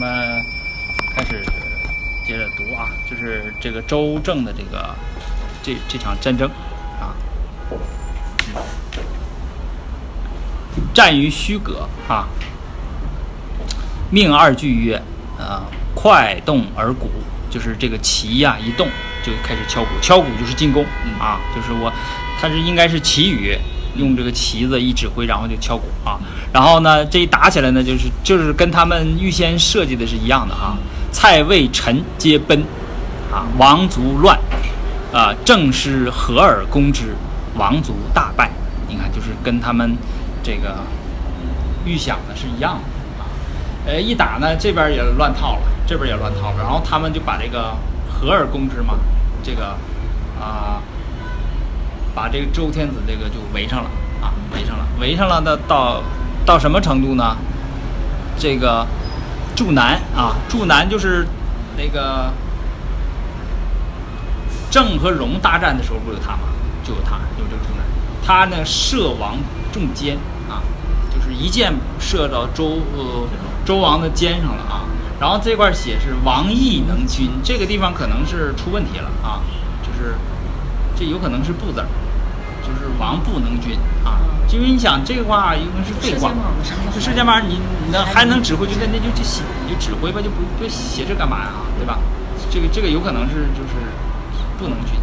我们开始接着读啊，就是这个周正的这个这这场战争啊，战于虚葛啊，命二句曰：呃，快动而鼓，就是这个旗呀、一动就开始敲鼓，敲鼓就是进攻啊，就是我，它是应该是旗语，用这个旗子一指挥，然后就敲鼓啊，然后呢，这一打起来呢，就是就是跟他们预先设计的是一样的啊，蔡魏陈皆奔，啊，王族乱，啊，正是合而攻之，王族大败。你看，就是跟他们这个预想的是一样的啊。呃，一打呢，这边也乱套了，这边也乱套了，然后他们就把这个合而攻之嘛，这个啊，把这个周天子这个就围上了啊，围上了，围上了的到到什么程度呢？这个祝南啊，祝南就是那个郑和荣大战的时候不有他吗？就有他，有这个祝南。他呢射王中肩啊，就是一箭射到周呃周王的肩上了啊。然后这块写是王毅能军，这个地方可能是出问题了啊，就是这有可能是不字儿，就是王不能君啊。因为你想这个话应该是废话，就射箭靶，你你那还能指挥，就那那就就写你就指挥吧，就不不写这干嘛呀？对吧？这个这个有可能是就是不能君。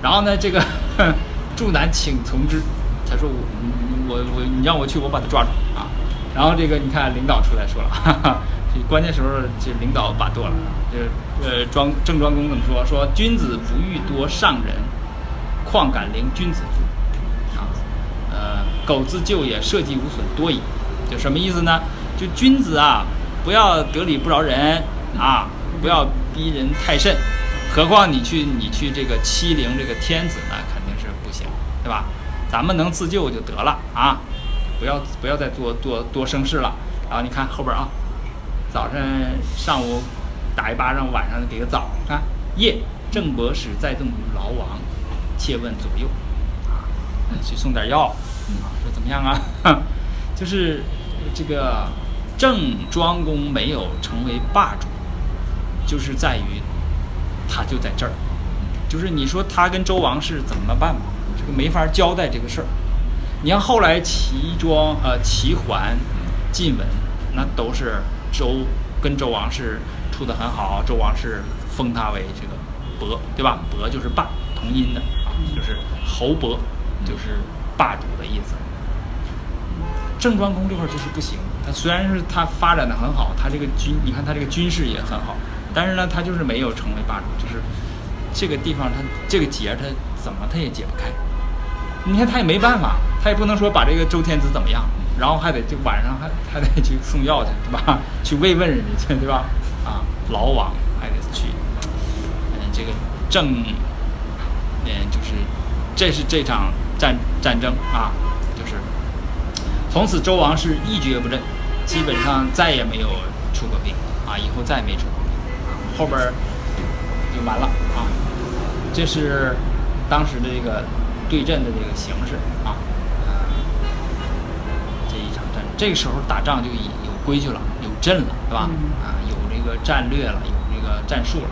然后呢，这个 祝南请从之，他说我我我你让我去，我把他抓住啊。然后这个你看领导出来说了，哈哈，这关键时候这领导把舵了，就是呃庄郑庄公怎么说？说君子不欲多上人，况敢凌君子乎？呃，苟自救也，社稷无损多矣。就什么意思呢？就君子啊，不要得理不饶人啊，不要逼人太甚。何况你去你去这个欺凌这个天子呢，肯定是不行，对吧？咱们能自救就得了啊，不要不要再多多多生事了。然后你看后边啊，早上上午打一巴掌，晚上给个枣。看夜郑伯使再赠劳王，切问左右啊，去送点药啊，说怎么样啊？就是这个郑庄公没有成为霸主，就是在于。他就在这儿，就是你说他跟周王室怎么办吧？这个没法交代这个事儿。你像后来齐庄呃齐桓、晋文，那都是周跟周王室处得很好，周王室封他为这个伯，对吧？伯就是霸，同音的啊，就是侯伯，就是霸主的意思。郑庄公这块就是不行，他虽然是他发展的很好，他这个军，你看他这个军事也很好。但是呢，他就是没有成为霸主，就是这个地方他这个结他怎么他也解不开。你看他也没办法，他也不能说把这个周天子怎么样，然后还得就晚上还 还得去送药去，对吧？去慰问人家去，对吧？啊，老王还得去，嗯，这个郑，嗯，就是这是这场战战争啊，就是从此周王是一蹶不振，基本上再也没有出过兵啊，以后再也没出过兵。后边就完了啊！这是当时的这个对阵的这个形式啊，这一场战，这个时候打仗就有规矩了，有阵了，对吧？啊，有这个战略了，有这个战术了。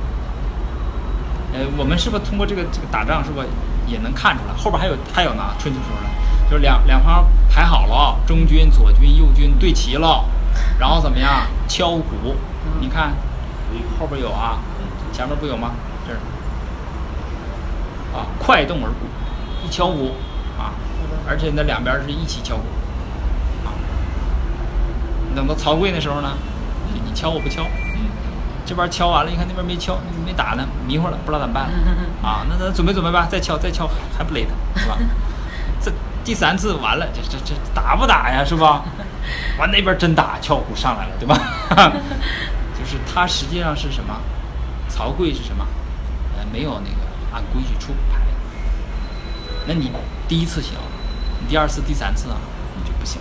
呃，我们是不是通过这个这个打仗，是不是也能看出来？后边还有还有呢，春秋时候呢，就是两两方排好了，中军、左军、右军对齐了，然后怎么样？敲鼓，你看。后边有啊，前面不有吗？这儿啊，快动而鼓，一敲鼓啊，而且那两边是一起敲鼓啊。等到曹刿的时候呢，你敲我不敲，嗯，这边敲完了，你看那边没敲，没打呢，迷糊了，不知道怎么办 啊。那咱准备准备吧，再敲再敲还不勒他，是吧？这第三次完了，这这这打不打呀？是吧？完那边真打，敲鼓上来了，对吧？就是他实际上是什么？曹刿是什么？呃，没有那个按规矩出牌。那你第一次行，你第二次、第三次啊，你就不行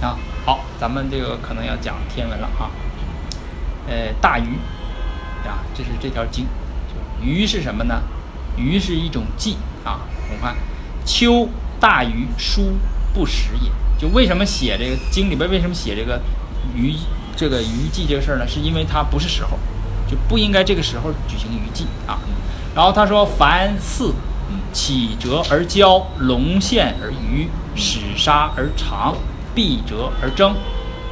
啊。好，咱们这个可能要讲天文了哈。呃，大鱼啊，这是这条经。鱼是什么呢？鱼是一种祭啊。我们看，秋大鱼书不食也。就为什么写这个经里边为什么写这个鱼？这个鱼祭这个事儿呢，是因为它不是时候，就不应该这个时候举行鱼祭啊。然后他说：“凡四起折而交，龙现而渔，始杀而长，闭折而争，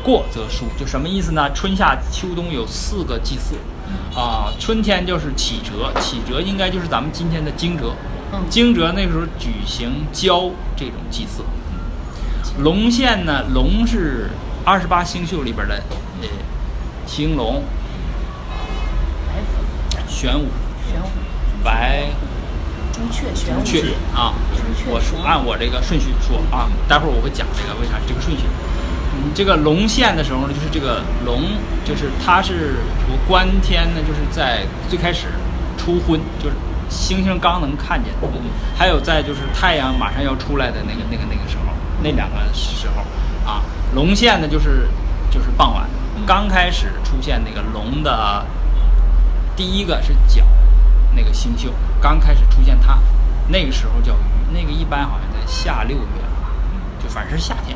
过则疏。”就什么意思呢？春夏秋冬有四个祭祀啊。春天就是启折，启折应该就是咱们今天的惊蛰。惊蛰那时候举行交这种祭祀。龙现呢，龙是二十八星宿里边的呃青龙、玄武、玄武、白朱雀、玄武、雀啊。朱雀。我说按我这个顺序说啊，待会儿我会讲这个为啥这个顺序。嗯，这个龙现的时候呢，就是这个龙，就是它是我观天呢，就是在最开始初昏，就是星星刚能看见，还有在就是太阳马上要出来的那个那个那个时候，那两个时候啊，龙现呢就是就是傍晚，刚开始出现那个龙的第一个是角，那个星宿刚开始出现它，那个时候叫鱼，那个一般好像在夏六月吧，就反正是夏天。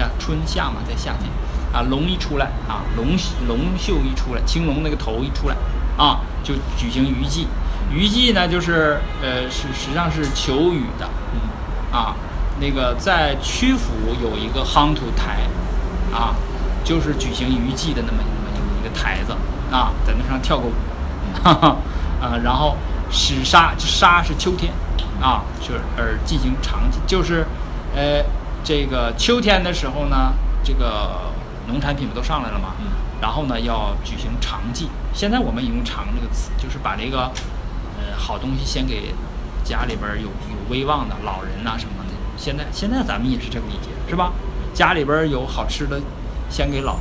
啊，春夏嘛，在夏天，啊，龙一出来啊，龙龙袖一出来，青龙那个头一出来，啊，就举行渔祭。渔祭呢，就是呃，是实际上是求雨的，嗯啊，那个在曲阜有一个夯土台，啊，就是举行渔祭的那么那么一个台子，啊，在那上跳个舞，哈哈，啊，然后始杀，杀是秋天，啊，就是而进行长祭，就是，呃。这个秋天的时候呢，这个农产品不都上来了吗？然后呢，要举行长祭。现在我们用“长”这个词，就是把这个呃好东西先给家里边有有威望的老人呐什么的。现在现在咱们也是这个理解，是吧？家里边有好吃的，先给老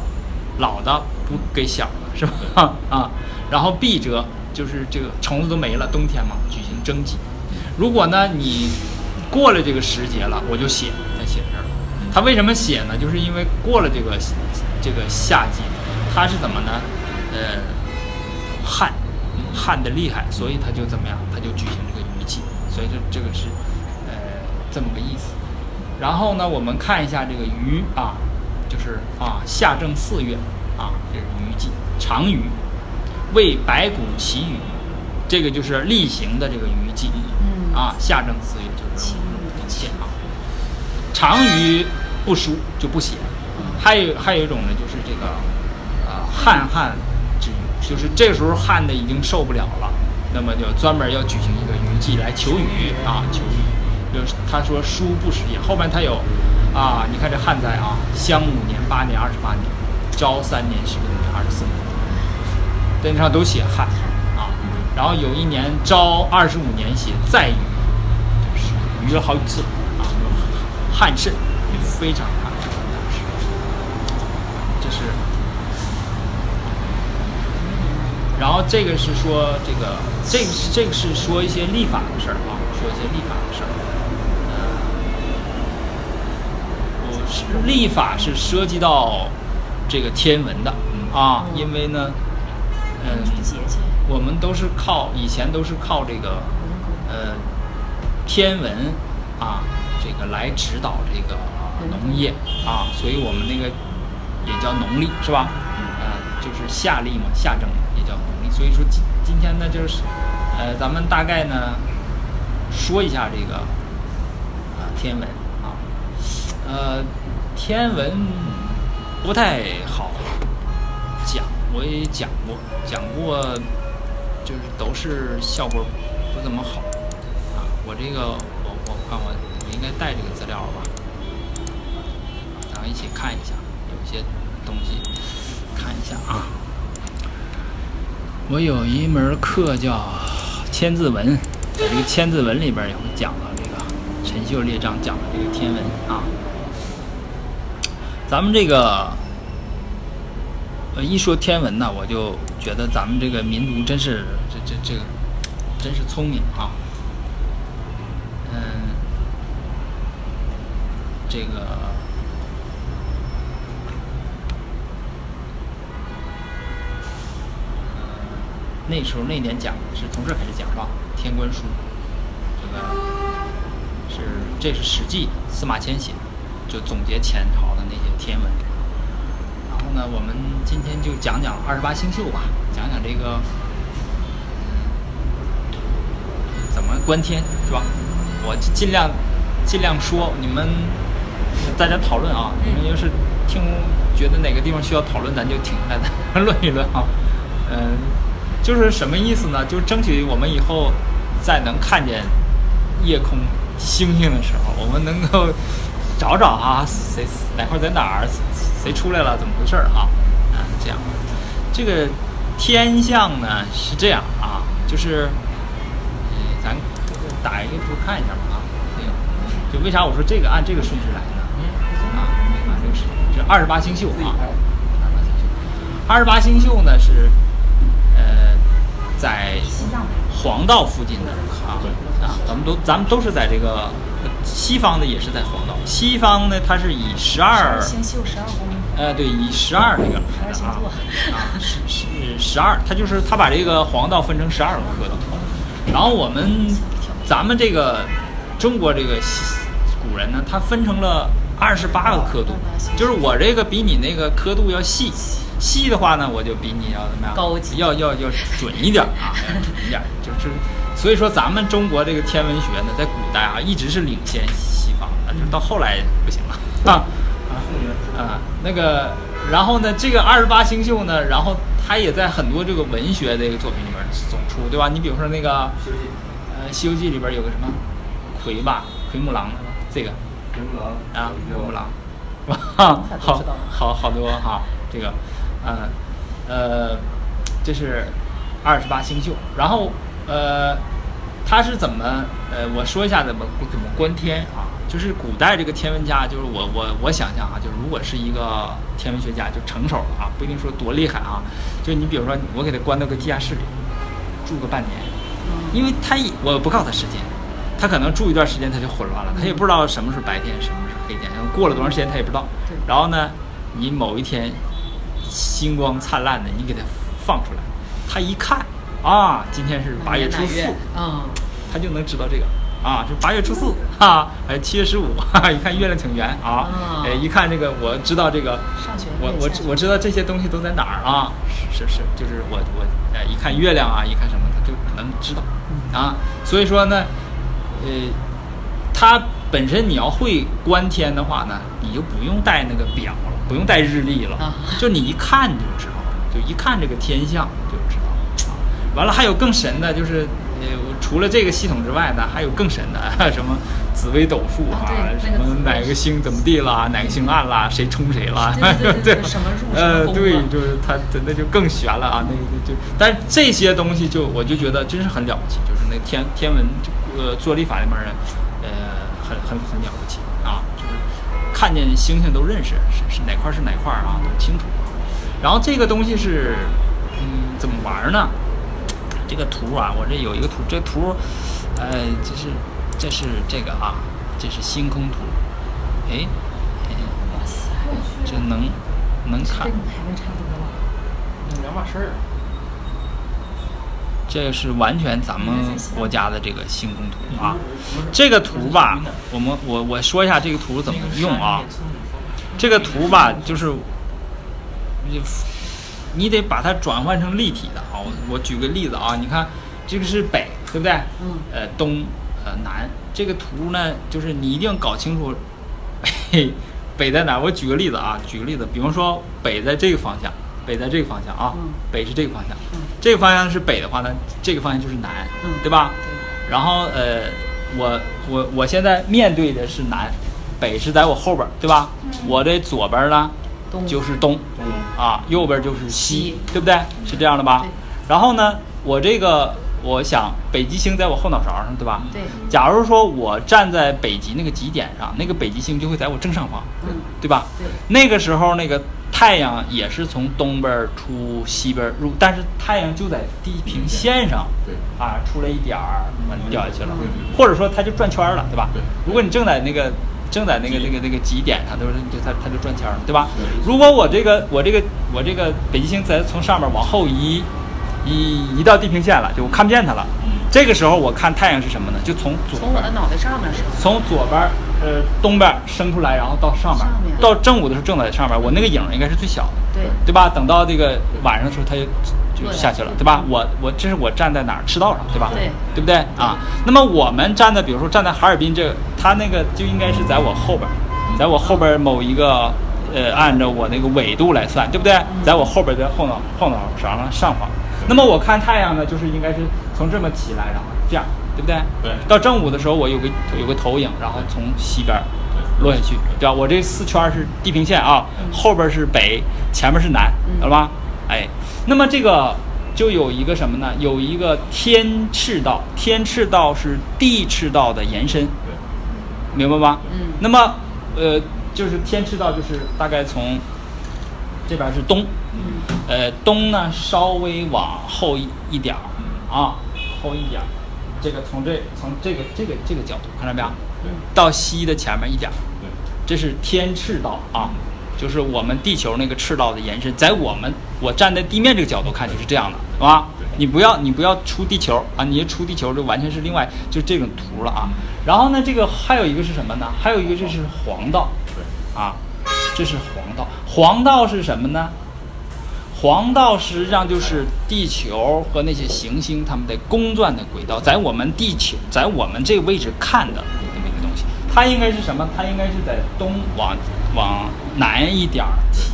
老的，不给小的，是吧？啊，然后避折就是这个虫子都没了，冬天嘛，举行征集。如果呢你过了这个时节了，我就写。他为什么写呢？就是因为过了这个这个夏季，他是怎么呢？呃，旱，旱的厉害，所以他就怎么样？他就举行这个雨祭，所以这这个是呃这么个意思。然后呢，我们看一下这个鱼啊，就是啊夏正四月啊，这是鱼季，长鱼，为白骨祈雨，这个就是例行的这个雨季。嗯啊，夏正四月就是。长于不书就不写，还有还有一种呢，就是这个，呃，旱旱之雨，就是这时候旱的已经受不了了，那么就专门要举行一个雨祭来求雨啊，求雨。就是他说书不时也，后面他有，啊，你看这旱灾啊，襄五年、八年、二十八年，昭三年、十六年、二十四年，这上都写旱啊，然后有一年昭二十五年写再雨，就是雨了好几次。旱甚，非常旱，这是。然后这个是说这个，这个是这个是说一些立法的事儿啊，说一些立法的事儿。我是立法是涉及到这个天文的啊，因为呢，嗯，我们都是靠以前都是靠这个呃天文啊。这个来指导这个农业啊，所以我们那个也叫农历是吧？嗯，就是夏历嘛，夏正也叫农历。所以说今今天呢，就是呃，咱们大概呢说一下这个啊天文啊，呃，天文不太好讲，我也讲过，讲过就是都是效果不怎么好啊。我这个带这个资料吧，咱们一起看一下，有些东西看一下啊。我有一门课叫《千字文》，在这个《千字文》里边也会讲到这个陈秀列章讲的这个天文啊。咱们这个呃一说天文呢，我就觉得咱们这个民族真是这这这个真是聪明啊。这个那时候那年讲是从这开始讲吧？《天官书》这个是这是《史记》司马迁写，就总结前朝的那些天文。然后呢，我们今天就讲讲二十八星宿吧，讲讲这个怎么观天，是吧？我尽量尽量说，你们大家讨论啊。你们要是听觉得哪个地方需要讨论，咱就停下来 咱论一论啊。嗯，就是什么意思呢？就争取我们以后在能看见夜空星星的时候，我们能够找找啊，谁哪块在哪儿，谁出来了，怎么回事儿啊？啊，这样，这个天象呢是这样啊，就是，嗯，咱打一个图看一下吧啊，这个，就为啥我说这个按这个顺序来二十八星宿啊，二十八星宿。呢是，呃，在黄道附近的。啊啊，咱们都咱们都是在这个呃西方的也是在黄道，西方呢它是以十二星宿十二宫，呃对以十二这个十二星啊座，啊是是十二，它就是它把这个黄道分成十二个刻度，然后我们咱们这个中国这个西古人呢，它分成了二十八个刻度，就是我这个比你那个刻度要细。细的话呢，我就比你要怎么样？高级。要要要准一点啊，要准一点，就是所以说咱们中国这个天文学呢，在古代啊一直是领先西方的，就到后来不行了。啊啊啊那个，然后呢，这个二十八星宿呢，然后它也在很多这个文学这个作品里面总出，对吧？你比如说那个呃《西游记》里边有个什么？魁吧，奎木狼这个啊，奎木狼，是吧？他 都好好好多哈，这个，嗯，呃，这是二十八星宿，然后呃，它是怎么呃，我说一下怎么怎么观天啊？就是古代这个天文家，就是我我我想象啊，就是如果是一个天文学家，就成手了啊，不一定说多厉害啊，就你比如说我给他关到个地下室里，住个半年，因为他一我不告诉他时间，他可能住一段时间他就混乱了，他也不知道什么是白天，什么是黑天，过了多长时间他也不知道。然后呢，你某一天星光灿烂的，你给他放出来，他一看啊，今天是八月初四，嗯，他就能知道这个啊，是八月初四 哈，还七月十五，哈哈，一看月亮挺圆啊，啊哎，一看这个我知道这个。我我知我知道这些东西都在哪儿啊？是是是，就是我我呃一看月亮啊，一看什么，他就能知道啊。所以说呢，呃，它本身你要会观天的话呢，你就不用带那个表了，不用带日历了，啊就你一看就知道了，就一看这个天象就知道。啊，完了还有更神的，就是呃除了这个系统之外呢，还有更神的，什么紫微斗数啊，啊什么哪个星怎么地啦，哪个星暗啦，谁冲谁了，对对对 什么入什么呃，对啊，就是它真的就更玄了啊，那个就就，但是这些东西就我就觉得真是很了不起，就是那天天文呃做立法里面人，呃很很很了不起啊，就是看见星星都认识是是哪块是哪块啊，都清楚。然后这个东西是嗯怎么玩呢？这个图啊，我这有一个图，这图，呃，这是这是这个啊，这是星空图，哎，哎哇塞，这能能看跟，你台湾差不多了。两码事儿。这个是完全咱们国家的这个星空图啊。这个图吧，我们我我说一下这个图怎么用啊。这个图吧，就是你你得把它转换成立体的啊。我我举个例子啊，你看这个是北，对不对？嗯呃，东，呃，南。这个图呢，就是你一定要搞清楚北北在哪。我举个例子啊，举个例子，比方说北在这个方向，北在这个方向啊，嗯北是这个方向。嗯这个方向是北的话呢，这个方向就是南，嗯对吧？对然后呃，我我我现在面对的是南，北是在我后边儿，对吧？我的左边儿呢就是东，啊，右边就是西西，对不对？是这样的吧？然后呢，我这个我想北极星在我后脑勺上，对吧？对，假如说我站在北极那个极点上，那个北极星就会在我正上方，嗯，对吧？对，那个时候那个太阳也是从东边儿出西边儿入，但是太阳就在地平线上，对啊，出来一点儿，完就掉下去了，或者说它就转圈儿了，对吧对？如果你正在那个正在那个那个那个极点上，都是就它它就转圈儿了，对吧？如果我这个我这个我这个北极星在从上面往后移移移到地平线了，就我看不见它了。这个时候我看太阳是什么呢？就从左从我的脑袋上面是吧？从左边儿呃东边伸出来，然后到上面，上面到正午的时候正在上面，我那个影儿应该是最小的，对对吧？等到这个晚上的时候，它就就下去了，对吧？我我这是我站在哪儿赤道上，对吧？对对不对啊？那么我们站在，比如说站在哈尔滨这个，它那个就应该是在我后边儿，在我后边儿某一个呃，按照我那个纬度来算，对不对？在我后边儿的后脑后脑勺上上方。那么我看太阳呢，就是应该是从这么起来，然后这样，对不对？对到正午的时候，我有个有个投影，然后从西边儿落下去，对吧？我这四圈儿是地平线啊，后边儿是北，前面是南，嗯懂了吧？哎，那么这个就有一个什么呢？有一个天赤道，天赤道是地赤道的延伸，明白吧？嗯那么，呃，就是天赤道，就是大概从这边是东，嗯呃，东呢稍微往后一一点儿啊，后一点儿，这个从这从这个这个这个角度看到没有？对到西的前面一点儿，对这是天赤道啊，就是我们地球那个赤道的延伸，在我们我站在地面这个角度看就是这样的，是吧？你不要你不要出地球啊，你一出地球就完全是另外就这种图了啊。然后呢，这个还有一个是什么呢？还有一个就是黄道对啊，这是黄道。黄道是什么呢？黄道实际上就是地球和那些行星它们的公转的轨道，在我们地球在我们这个位置看的这么一个东西。它应该是什么？它应该是在东往往南一点儿起，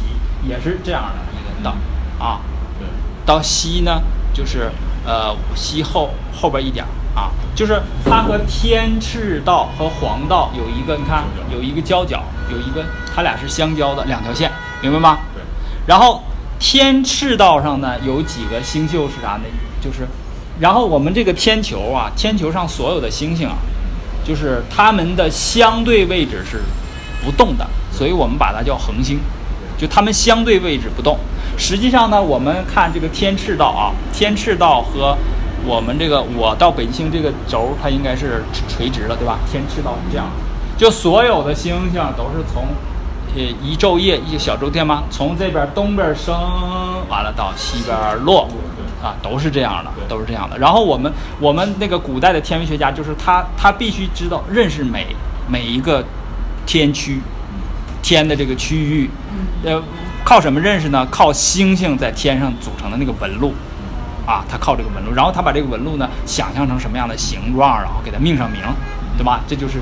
也是这样的一个道啊。对到西呢，就是呃西后后边一点儿啊，就是它和天赤道和黄道有一个，你看有一个交角，有一个它俩是相交的两条线，明白吗？对然后天赤道上呢有几个星宿是啥呢？就是，然后我们这个天球啊，天球上所有的星星啊，就是它们的相对位置是不动的，所以我们把它叫恒星，就它们相对位置不动。实际上呢，我们看这个天赤道啊，天赤道和我们这个我到北极星这个轴，它应该是垂直了，对吧？天赤道是这样，就所有的星星都是从呃一昼夜一个小周天吗，从这边东边升，完了到西边落，啊，都是这样的，都是这样的。然后我们我们那个古代的天文学家，就是他他必须知道认识每每一个天区，天的这个区域，呃，靠什么认识呢？靠星星在天上组成的那个纹路。啊，他靠这个纹路，然后他把这个纹路呢想象成什么样的形状，然后给它命上名，对吧？这就是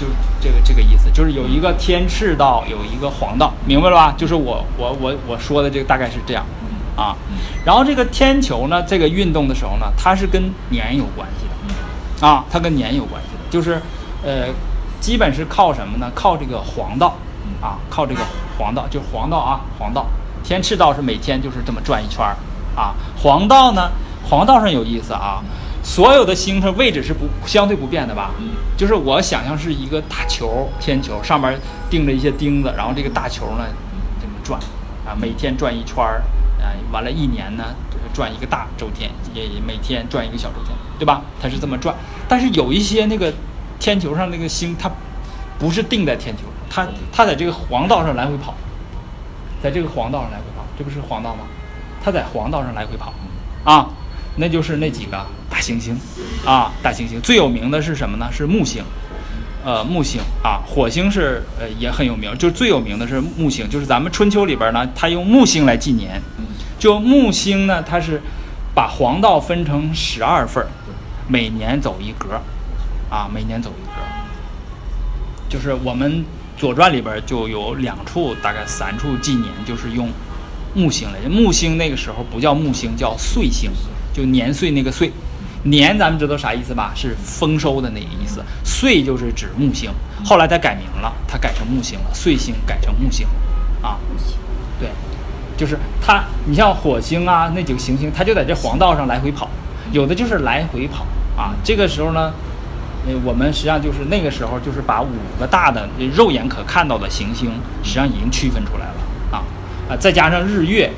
就这个这个意思，就是有一个天赤道，有一个黄道，明白了吧？就是我我我我说的这个大概是这样啊。然后这个天球呢，这个运动的时候呢，它是跟年有关系的啊，它跟年有关系的，就是呃，基本是靠什么呢？靠这个黄道啊，靠这个黄道，就黄道啊，黄道。天赤道是每天就是这么转一圈儿啊，黄道呢，黄道上有意思啊，所有的星星位置是不相对不变的吧？就是我想象是一个大球，天球上面钉着一些钉子，然后这个大球呢这么转啊，每天转一圈儿，啊，完了，一年呢转一个大周天，也每天转一个小周天，对吧？它是这么转，但是有一些那个天球上那个星，它不是定在天球，它它在这个黄道上来回跑，在这个黄道上来回跑，这不是黄道吗？它在黄道上来回跑，啊，那就是那几个大行星，啊，大行星最有名的是什么呢？是木星，呃，木星啊，火星是呃也很有名，就最有名的是木星，就是咱们春秋里边呢，它用木星来纪年，就木星呢，它是把黄道分成十二份儿，每年走一格，啊，每年走一格，就是我们《左传》里边就有两处，大概三处纪年，就是用木星来。木星那个时候不叫木星，叫岁星，就年岁那个岁。年咱们知道啥意思吧？是丰收的那个意思。岁就是指木星，后来它改名了，它改成木星了，岁星改成木星，啊，对，就是它。你像火星啊，那几个行星，它就在这黄道上来回跑，有的就是来回跑啊。这个时候呢，呃，我们实际上就是那个时候，就是把五个大的肉眼可看到的行星，实际上已经区分出来了啊啊，再加上日月，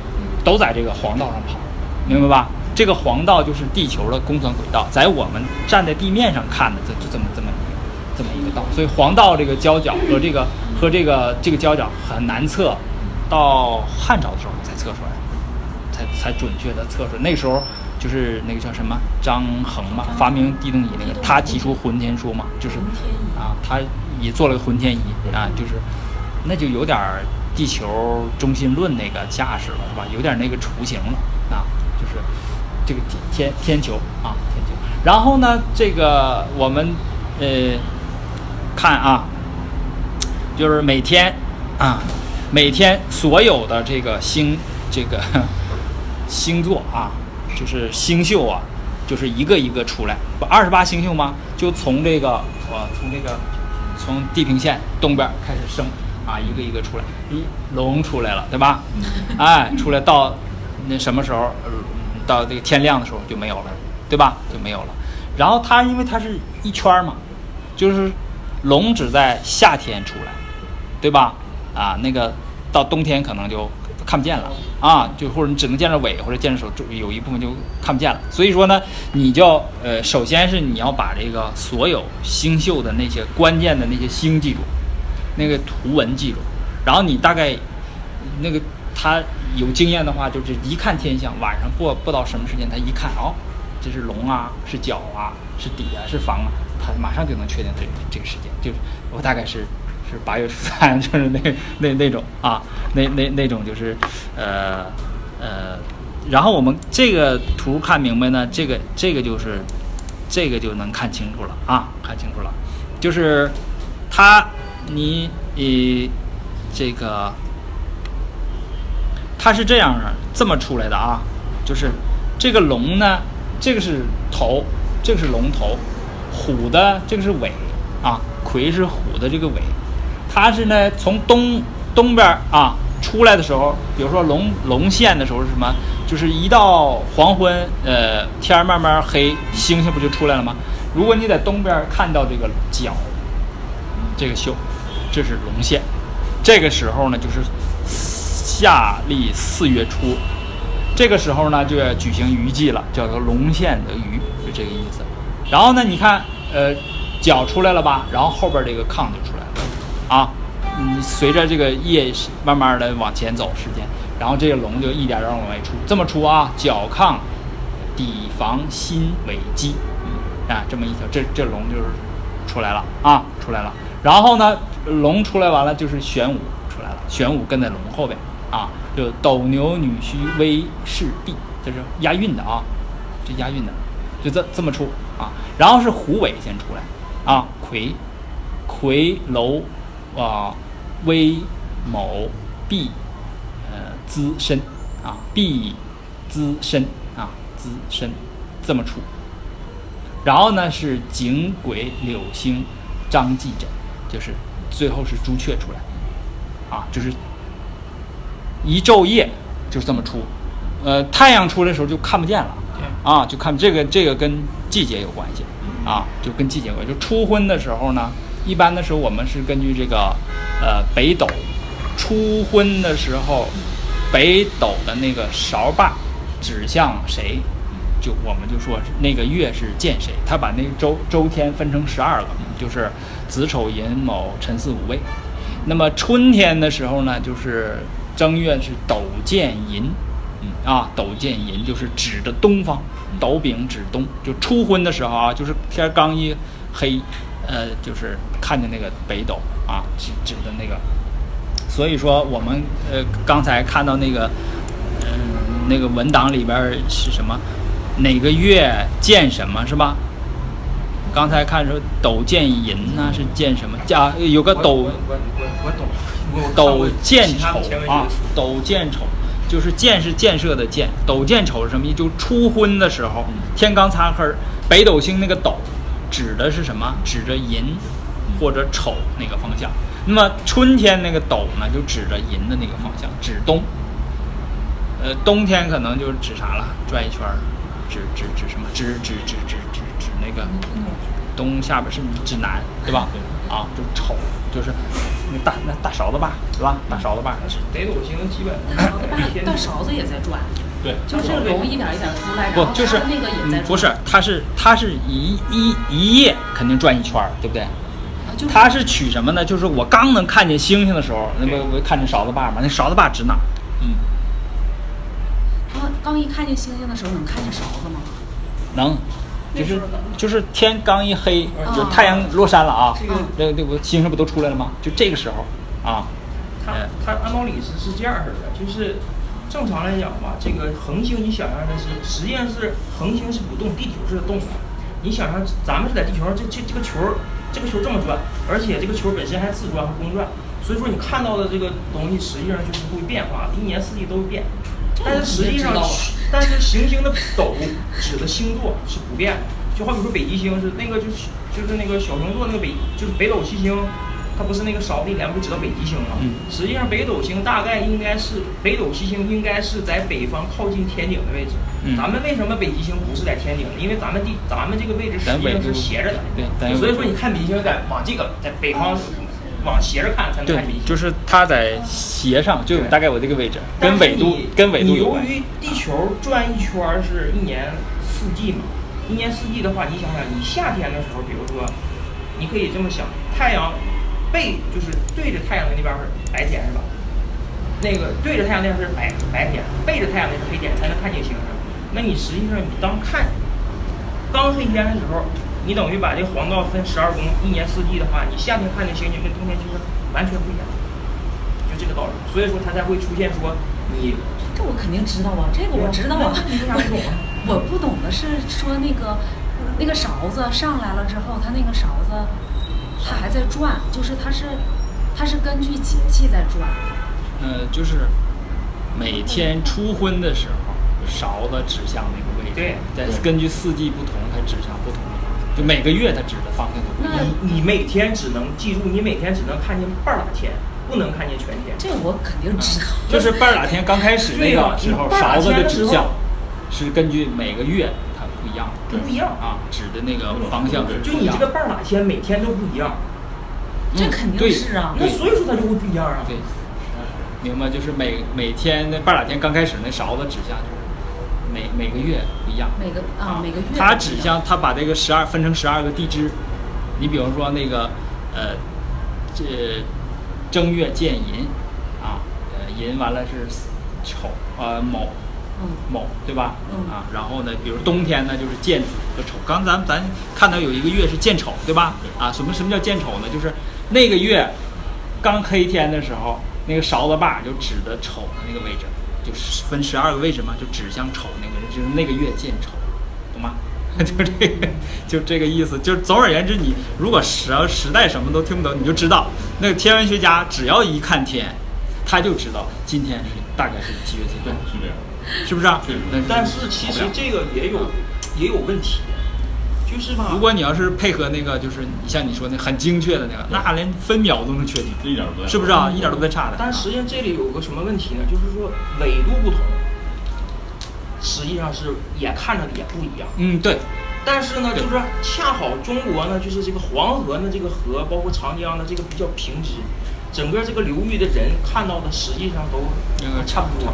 都在这个黄道上跑，明白吧？这个黄道就是地球的公转轨道，在我们站在地面上看的，这就这么这么一个这么一个道。所以黄道这个交角和这个和这个这个交角很难测，到汉朝的时候才测出来。才才准确的测出来。那时候就是那个叫什么张衡嘛，发明地动仪那个，他提出浑天说嘛，就是啊，他也做了个浑天仪啊，就是那就有点地球中心论那个架势了，是吧？有点那个雏形了啊，就是这个天天球啊，天球。然后呢，这个我们呃看啊，就是每天啊，每天所有的这个星这个 星座啊，就是星宿啊，就是一个一个出来，不二十八星宿吗？就从这个我从这个从地平线东边开始升啊，一个一个出来，一龙出来了，对吧？哎，出来到那什么时候？到这个天亮的时候就没有了，对吧？就没有了。然后它因为它是一圈嘛，就是龙只在夏天出来，对吧？啊，那个到冬天可能就看不见了啊，就或者你只能见着尾或者见着手，有一部分就看不见了。所以说呢，你就呃，首先是你要把这个所有星宿的那些关键的那些星记住，那个图文记住，然后你大概那个它有经验的话，就是一看天象，晚上过不知道什么时间，他一看哦，这是龙啊，是角啊，是底啊，是房啊，他马上就能确定这这个时间，就是我大概是是八月初三，就是那那那种啊，那那那种就是呃呃，然后我们这个图看明白呢，这个这个就是这个就能看清楚了啊，看清楚了，就是它你呃这个。它是这样的，这么出来的啊，就是这个龙呢，这个是头，这个是龙头，虎的这个是尾啊，魁是虎的这个尾，它是呢从东东边啊出来的时候，比如说龙龙现的时候是什么？就是一到黄昏，呃，天慢慢黑，星星不就出来了吗？如果你在东边看到这个角，这个宿，这是龙现，这个时候呢就是。夏历四月初，这个时候呢就要举行鱼祭了，叫做龙献的鱼，就这个意思。然后呢，你看，呃，脚出来了吧？然后后边这个炕就出来了，啊，嗯，随着这个夜慢慢的往前走时间，然后这个龙就一点点往外出，这么出啊，脚炕底房心尾基，啊，这么一条，这这龙就是出来了啊，出来了。然后呢，龙出来完了就是玄武出来了，玄武跟在龙后边。啊，就斗牛女婿威势帝，这是押韵的啊，这押韵的，就这这么出啊。然后是虎尾先出来啊，魁，魁楼啊，威某毕，呃，资深啊，毕资深啊，资深这么出。然后呢是景鬼柳星张继枕，就是最后是朱雀出来啊，就是。一昼夜就是这么出，呃，太阳出来的时候就看不见了，啊，就看这个这个跟季节有关系，啊，就跟季节有关。就初昏的时候呢，一般的时候我们是根据这个，呃，北斗，初昏的时候，北斗的那个勺把指向谁，就我们就说那个月是见谁，他把那个周周天分成十二个，就是子丑寅卯辰巳午未。那么春天的时候呢，就是。正月是斗见寅，嗯啊，斗见寅就是指着东方，斗柄指东，就初昏的时候啊，就是天刚一黑，呃，就是看见那个北斗啊，指指的那个。所以说我们呃刚才看到那个，嗯，那个文档里边是什么？哪个月见什么是吧？刚才看说斗见寅呢，是见什么？加有个斗。我我我懂。斗见丑啊，斗见丑就是建是建设的建，斗见丑是什么意思？就初婚的时候，天刚擦黑，北斗星那个斗指的是什么？指着寅或者丑那个方向。那么春天那个斗呢，就指着寅的那个方向，指东。呃，冬天可能就是指啥了？转一圈儿，指指指什么？指指指指指指那个东下边是指南，对吧？啊，就丑，就是那大那大勺子把，对吧？大勺子把，北斗星基本。大勺子也在转。对，就是这个龙一点一点出来，不就是那个也在。不是，它是它是一一一夜肯定转一圈儿，对不对？就它是取什么呢？就是我刚能看见星星的时候，那不我看见勺子把嘛？那勺子把指哪？嗯。刚刚一看见星星的时候，能看见勺子吗？能。就是就是天刚一黑，嗯就太阳落山了啊，这个这个这不星星不都出来了吗？就这个时候啊，它哎它按道理是是这样式的，就是正常来讲吧，这个恒星你想象的是，实际上是恒星是不动，地球是动的。你想象咱们是在地球上，这这这个球儿，这个球儿这么转，而且这个球儿本身还自转和公转，所以说你看到的这个东西实际上就是会变化的，一年四季都会变。但是实际上但是行星的斗指的星座是不变的，就好比说北极星是那个就是就是那个小熊座那个北就是北斗七星，它不是那个勺子一连不指到北极星吗？嗯实际上北斗星大概应该是北斗七星应该是在北方靠近天顶的位置。嗯咱们为什么北极星不是在天顶呢？因为咱们地咱们这个位置实际上是斜着的。对所以说你看北极星在往这个在北方往斜着看才能看北极，星。就是它在斜上，就有大概我这个位置，跟纬度跟纬度有关。你由于地球转一圈儿是一年四季嘛，一年四季的话，你想想，你夏天的时候，比如说，你可以这么想，太阳背就是对着太阳的那边儿是白天是吧？那个对着太阳那边是白白天，背着太阳那是黑天，才能看见星星。那你实际上你当看刚黑天的时候，你等于把这黄道分十二宫，一年四季的话，你夏天看的星星跟冬天星星完全不一样，就这个道理。所以说它才会出现说你这我肯定知道啊，这个我知道啊那。你为啥不懂啊？我不懂的是说那个那个勺子上来了之后，它那个勺子它还在转，就是它是它是根据节气在转。呃，就是每天初婚的时候，勺子指向那个位置，对再对根据四季不同，它指向不同就每个月它指的方向都不一样。你你每天只能记住，你每天只能看见半拉天，不能看见全天。这我肯定知道。就是半拉天刚开始那个时候，勺子的指向是根据每个月它不一样，它不一样啊，指的那个方向是就不一样你这个半拉天每天都不一样，这肯定对是啊那所以说它就会不一样啊。对，明白？就是每每天那半拉天刚开始那勺子指向就是每每个月不一样。每个啊每个月它指向它把这个十二分成十二个地支，你比如说那个呃这正月见寅啊，呃寅完了是丑呃卯嗯卯对吧？嗯啊，然后呢，比如冬天呢就是见子和丑。刚咱咱看到有一个月是见丑对吧？啊，什么什么叫见丑呢？就是那个月刚黑天的时候，那个勺子把就指的丑的那个位置，就是分十二个位置嘛，就指向丑那个人，就是那个月见丑，懂吗？就这个，就这个意思。就总而言之，你如果时时代什么都听不懂，你就知道那个天文学家只要一看天，他就知道今天是大概是几月几号，是这样。是不是啊？是但是其实这个也有也有问题，如果你要是配合那个，就是你像你说那很精确的那个，那连分秒都能确定，一点不是不是啊？一点都不带差的。但实际上这里有个什么问题呢？就是说纬度不同，实际上是也看着也不一样。嗯，对，但是呢，就是恰好中国呢，就是这个黄河呢，这个河，包括长江呢这个比较平直，整个这个流域的人看到的实际上都那个差不多。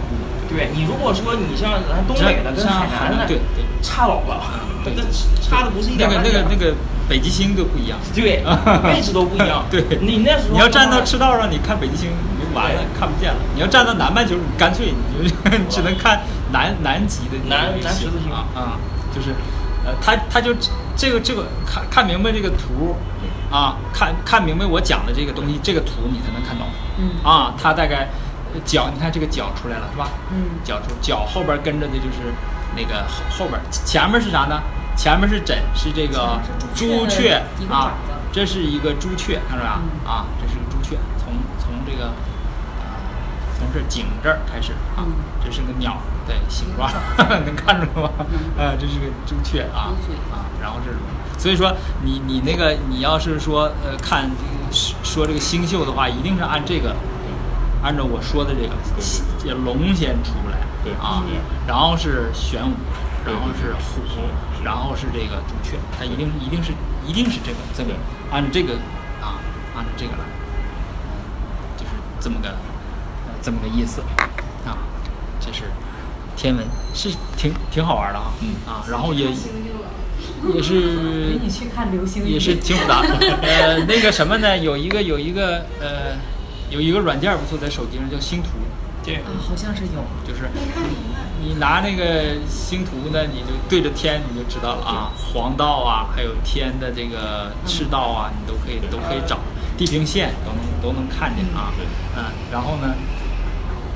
对你如果说你像咱东北的跟像海南的，对对差老了，对那差的不是一点那个那个那个北极星都不一样。对 位置都不一样。对，你那时候你要站到赤道上，你看北极星，你就完了，看不见了。你要站到南半球，你干脆你就 只能看南南极的南南十字星啊啊，就是，呃，他他就这个这个看看明白这个图啊，看看明白我讲的这个东西，这个图你才能看懂。嗯啊，它大概脚，你看这个脚出来了是吧？嗯脚出脚后边跟着的就是那个后后边，前面是啥呢？前面是枕，是这个朱雀啊，这是一个朱雀，看到没有？嗯啊，这是个朱雀，从从这个啊从这颈这儿开始啊嗯，这是个鸟对形状，能看出吗？嗯啊，这是个朱雀啊啊，然后这是，所以说你你那个你要是说呃看这个说这个星宿的话，一定是按这个按照我说的这个这龙先出来，对啊，然后是玄武，然后是虎然后是这个朱雀，它一定一定是一定是这个这个按照这个啊，按照这个来，就是这么个呃这么个意思啊，这是天文是挺挺好玩的啊，嗯。啊，然后也也是你去看流星也是挺复杂。的。呃，那个什么呢？有一个有一个呃，有一个软件儿不错，在手机上叫星图，这啊，好像是有。就是你你拿那个星图呢，你就对着天你就知道了啊，黄道啊，还有天的这个赤道啊，你都可以都可以找，地平线都能都能看见啊，嗯，然后呢，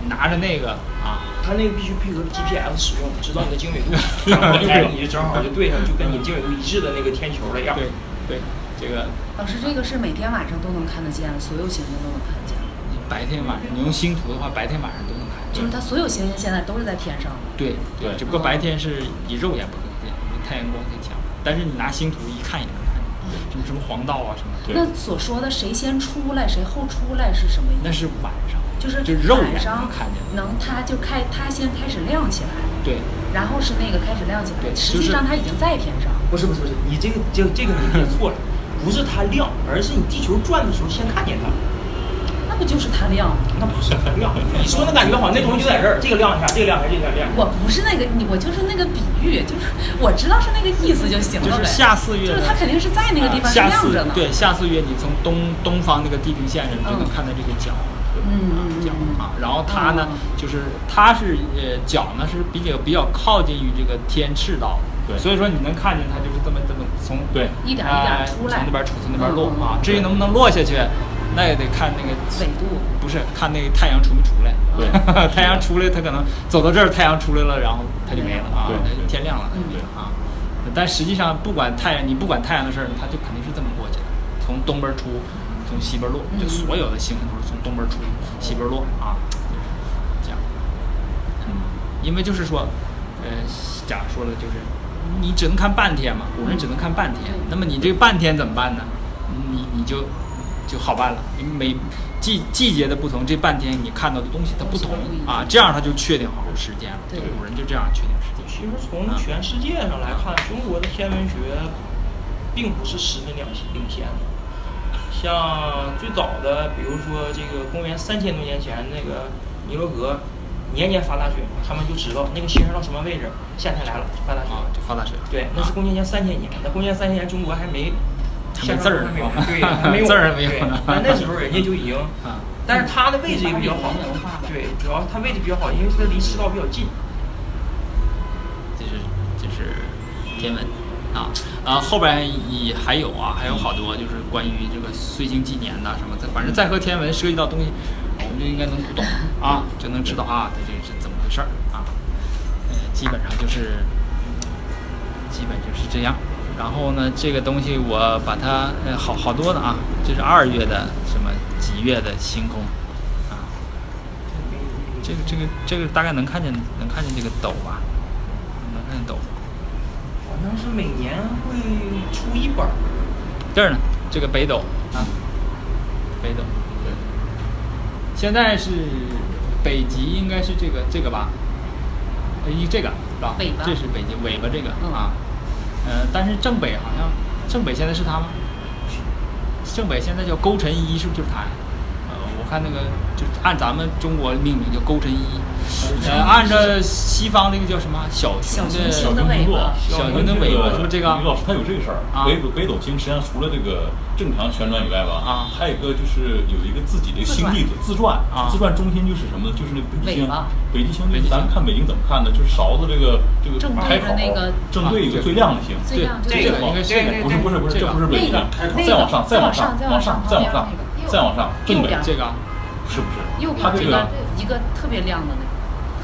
拿着那个啊，它那个必须配合 GPS 使用，知道你的经纬度，然后哎，你就正好就对上，就跟你经纬度一致的那个天球的样。对对，这个老师，这个是每天晚上都能看得见，所有行星都能看得见，你白天晚上你用星图的话，白天晚上都能看见。就是它所有行星现在都是在天上的。对对只不过白天是以肉眼不可见，因为太阳光太强，但是你拿星图一看也能看见，什么什么黄道啊什么的，那所说的谁先出来，谁后出来是什么意思？那是晚上，就是就肉眼晚上能看见。能它就开，它先开始亮起来，对，然后是那个开始亮起来，对实际上它已经在天上。不是不是不是，你这个这这个你别错了，不是它亮，而是你地球转的时候先看见它。那不就是它亮吗？那不是它亮，你说那感觉好像那东西就在这儿，这个亮一下，这个亮一下，这个亮一下。我不是那个你，我就是那个比喻，就是我知道是那个意思就行了就是呗。下四月就是它肯定是在那个地方亮着呢。对下四月，你从东东方那个地平线上，你就能看到这个角，嗯嗯啊。然后它呢嗯，就是它是呃角呢是比较比较靠近于这个天赤道，对所以说你能看见它就是这么这么从对一点一点哎出来从那边出，从那边落啊。至于能不能落下去，那也得看那个纬度不是看那个太阳出没出来。对 太阳出来，它可能走到这儿，太阳出来了，然后它就没了啊天亮了，嗯对啊。但实际上，不管太阳，你不管太阳的事儿，它就肯定是这么过去的，从东边出，从西边落，就嗯所有的星星都是从东边出，西边落啊，这样。嗯，因为就是说，呃，假如说了，就是你只能看半天嘛，古人只能看半天。嗯那么你这半天怎么办呢？你你就就好办了，你每季季节的不同，这半天你看到的东西它不同啊，这样它就确定好时间了。对古人就这样确定时间。其实从全世界上来看，中国的天文学并不是十分领领先的。像最早的，比如说这个公元三千多年前那个尼罗河，年年发大水，他们就知道那个星星到什么位置，夏天来了就发大雪。啊，就发大水了。对，那是公元前三千年。那公元三千年中国还没还没字儿还没有呢，对，还没有字儿还没有对呢但那时候人家就已经，啊，但是它的位置也比较好。对，主要它位置比较好，因为它离赤道比较近。这是这是天文啊啊，后边也还有啊，还有好多就是关于这个岁星纪年呐什么的，反正再和天文涉及到东西，我们就应该能懂啊，就能知道啊，它这是怎么回事儿啊。呃，基本上就是基本就是这样。然后呢，这个东西我把它呃好好多的啊，这是二月的什么几月的星空啊，这个这个这个大概能看见能看见这个斗吧，能看见斗。好像是每年会出一本儿，这儿呢，这个北斗。啊，北斗，对，现在是北极应该是这个这个吧，呃，一这个是吧？尾巴这是北极尾巴这个、嗯。啊，呃，但是正北好像正北现在是他吗？正北现在叫勾陈一，是不是？就是他呀？呃，我看那个就是按咱们中国命名叫勾陈一，呃，按照西方那个叫什么小熊的小的熊星的尾巴小熊的尾巴是不是这个？于老师他有这个事儿啊，北斗北斗星实际上除了这个正常旋转以外吧，啊还有一个就是有一个自己的星粒子自转啊自转中心就是什么呢？就是那个北极星。北极星就是咱们看北京怎么看呢？就是勺子这个这个开口着那个正对一个最亮的星。最亮就这个应该是这个不是不是不是，这不是北极星那个，再往上再往上再往上再往上再往上正北这个啊。是不是？右它这个边这个一个特别亮的那个，特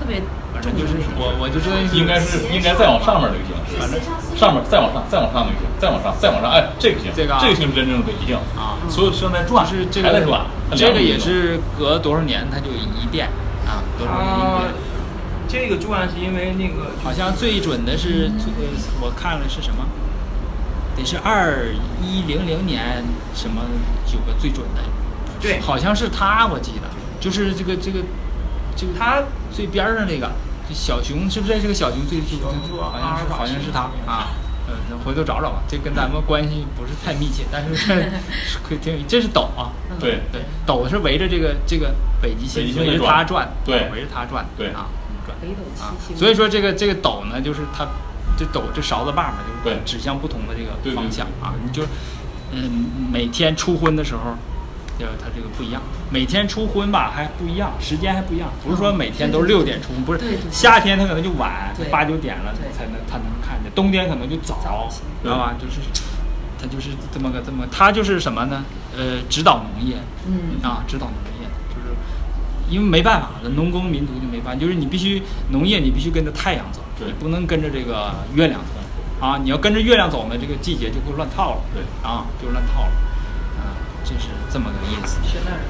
别反正就是我我就知道应该是应该再往上面那个星，反正上面再往上再往上就行，再往上再往上，哎，这个行，这个啊这个星是真正的北极星啊所有星在转，就是这个还在转，这个也是隔多少年它就一变啊，多少年一它变。这个转是因为那个好像最准的是，这个我看了是什么？得是二一零零年什么有个最准的，对好像是他，我记得就是这个这个这个它最边儿上这个这小熊是不是这个小熊最最好像是好像是星他啊。呃，回头找找吧，这跟咱们关系不是太密切，但是 是可以挺有意这是斗啊，对对，斗是围着这个这个北极星围着它转，对围着它转，对啊，转。北斗啊七，星。所以说这个这个斗呢，就是它这斗这勺子把嘛，就是指向不同的这个方向啊。你就嗯，每天初婚的时候，就是它这个不一样，每天出昏吧还不一样，时间还不一样，不是说每天都是六点出昏，不是夏天它可能就晚对。八九点了对。才能它能看见，冬天可能就早知道吧？就是它就是这么个这么，它就是什么呢？呃，指导农业，嗯。啊，指导农业，就是因为没办法了，农耕民族就没办法，就是你必须农业，你必须跟着太阳走，对。你不能跟着这个月亮走，啊，你要跟着月亮走呢，这个季节就会乱套了，对。啊，就乱套了，啊，这是这么个意思。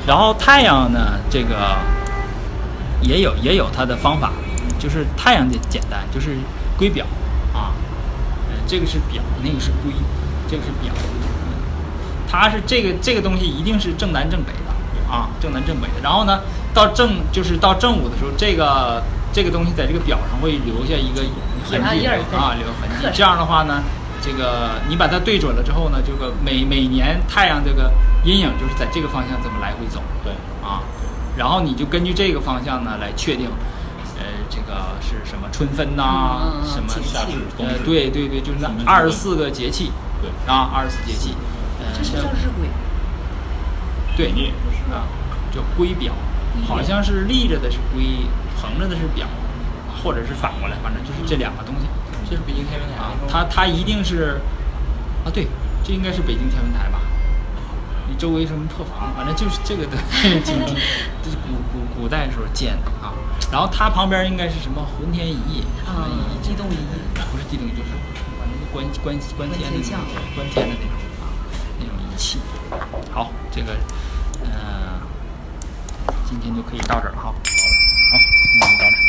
然后太阳呢，这个也有也有它的方法，就是太阳简简单，就是归表。啊，呃，这个是表，那个是归，这个是表，嗯，它是这个这个东西一定是正南正北的。啊，正南正北的。然后呢，到正就是到正午的时候，这个这个东西在这个表上会留下一个痕迹啊留痕迹。这样的话呢，这个你把它对准了之后呢，这个每每年太阳这个阴影就是在这个方向这么来回走。对，啊，然后你就根据这个方向呢来确定，呃，这个是什么春分呐、什么节气夏至呃，对对对，就是那二十四个节气对，啊，二十四节气，呃，这是叫日晷，对啊，叫圭表，好像是立着的是圭，横着的是表，或者是反过来，反正就是这两个东西这是北京天文台啊它它一定是啊，对，这应该是北京天文台吧。你周围什么破房，反正就是这个的景体，这是古古古代时候建的啊。然后它旁边应该是什么浑天仪，地动仪，不是地动仪，就是反正关关关天的那种观天的那种啊那种仪器。好，这个呃，今天就可以到这儿了哈。好，今天就到这儿。